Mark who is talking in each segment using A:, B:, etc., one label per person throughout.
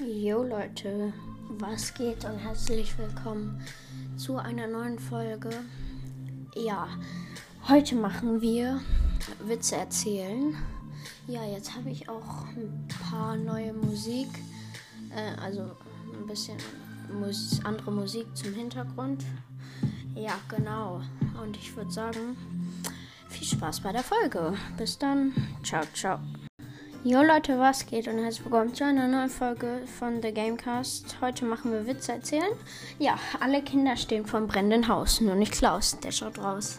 A: Jo Leute, was geht und herzlich willkommen zu einer neuen Folge. Ja, heute machen wir Witze erzählen. Ja, jetzt habe ich auch ein paar neue Musik, äh, also ein bisschen Mus andere Musik zum Hintergrund. Ja, genau. Und ich würde sagen, viel Spaß bei der Folge. Bis dann. Ciao, ciao. Jo Leute, was geht und herzlich willkommen zu einer neuen Folge von The Gamecast. Heute machen wir Witze erzählen. Ja, alle Kinder stehen vor dem brennenden Haus, nur nicht Klaus, der schaut raus.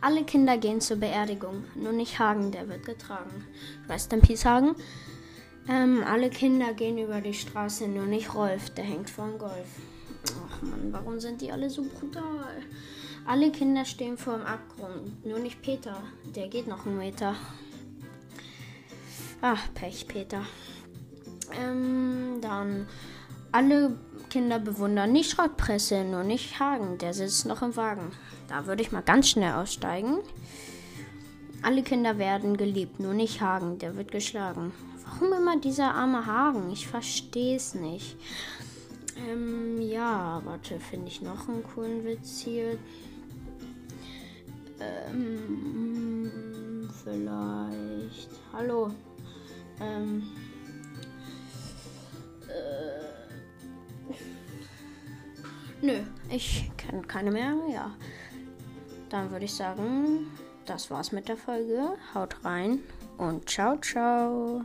A: Alle Kinder gehen zur Beerdigung, nur nicht Hagen, der wird getragen. Weiß denn Pies Hagen? Ähm, alle Kinder gehen über die Straße, nur nicht Rolf, der hängt vorm Golf. Ach man, warum sind die alle so brutal? Alle Kinder stehen vor dem Abgrund, nur nicht Peter, der geht noch einen Meter. Ach, Pech, Peter. Ähm, dann alle Kinder bewundern die Schrottpresse, nur nicht Hagen, der sitzt noch im Wagen. Da würde ich mal ganz schnell aussteigen. Alle Kinder werden geliebt, nur nicht Hagen, der wird geschlagen. Warum immer dieser arme Hagen? Ich verstehe es nicht. Ähm, ja, warte, finde ich noch einen coolen Witz hier. Ähm, vielleicht. Hallo, ähm, äh, nö, ich kenne keine mehr. Ja. Dann würde ich sagen, das war's mit der Folge. Haut rein und ciao, ciao.